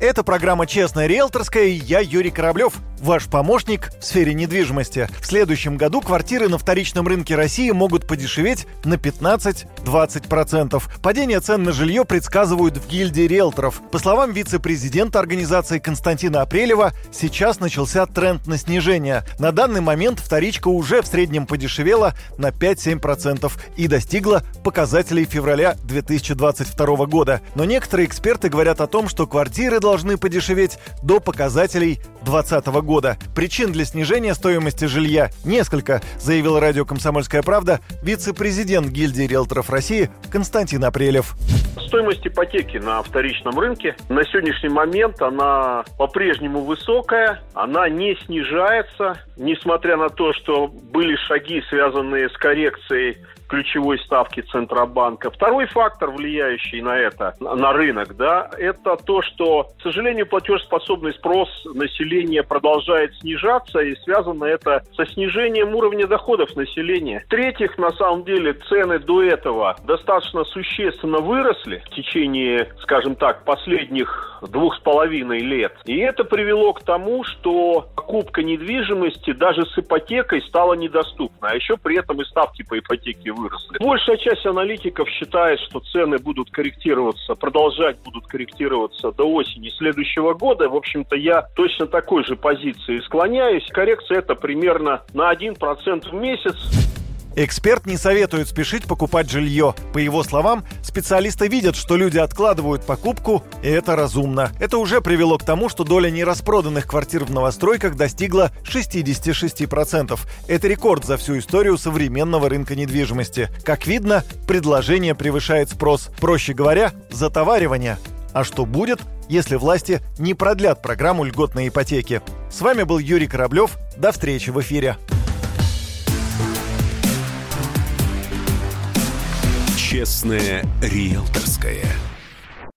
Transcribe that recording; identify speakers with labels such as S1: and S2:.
S1: Это программа «Честная риэлторская» и я Юрий Кораблев, ваш помощник в сфере недвижимости. В следующем году квартиры на вторичном рынке России могут подешеветь на 15-20%. Падение цен на жилье предсказывают в гильдии риэлторов. По словам вице-президента организации Константина Апрелева, сейчас начался тренд на снижение. На данный момент вторичка уже в среднем подешевела на 5-7% и достигла показателей февраля 2022 года. Но некоторые эксперты говорят о том, что квартиры должны подешеветь до показателей 2020 года. Причин для снижения стоимости жилья несколько, заявил радио «Комсомольская правда» вице-президент гильдии риэлторов России Константин Апрелев.
S2: Стоимость ипотеки на вторичном рынке на сегодняшний момент она по-прежнему высокая, она не снижается, несмотря на то, что были шаги, связанные с коррекцией ключевой ставки Центробанка. Второй фактор, влияющий на это, на рынок, да, это то, что, к сожалению, платежеспособный спрос населения продолжает снижаться, и связано это со снижением уровня доходов населения. В-третьих, на самом деле, цены до этого достаточно существенно выросли в течение, скажем так, последних двух с половиной лет. И это привело к тому, что покупка недвижимости даже с ипотекой стала недоступна. А еще при этом и ставки по ипотеке выросли. Большая часть аналитиков считает, что цены будут корректироваться, продолжать будут корректироваться до осени следующего года. В общем-то, я точно такой же позиции склоняюсь. Коррекция это примерно на 1% в месяц.
S1: Эксперт не советует спешить покупать жилье. По его словам, специалисты видят, что люди откладывают покупку, и это разумно. Это уже привело к тому, что доля нераспроданных квартир в новостройках достигла 66%. Это рекорд за всю историю современного рынка недвижимости. Как видно, предложение превышает спрос. Проще говоря, затоваривание. А что будет, если власти не продлят программу льготной ипотеки? С вами был Юрий Кораблев. До встречи в эфире.
S3: Честное риэлторское.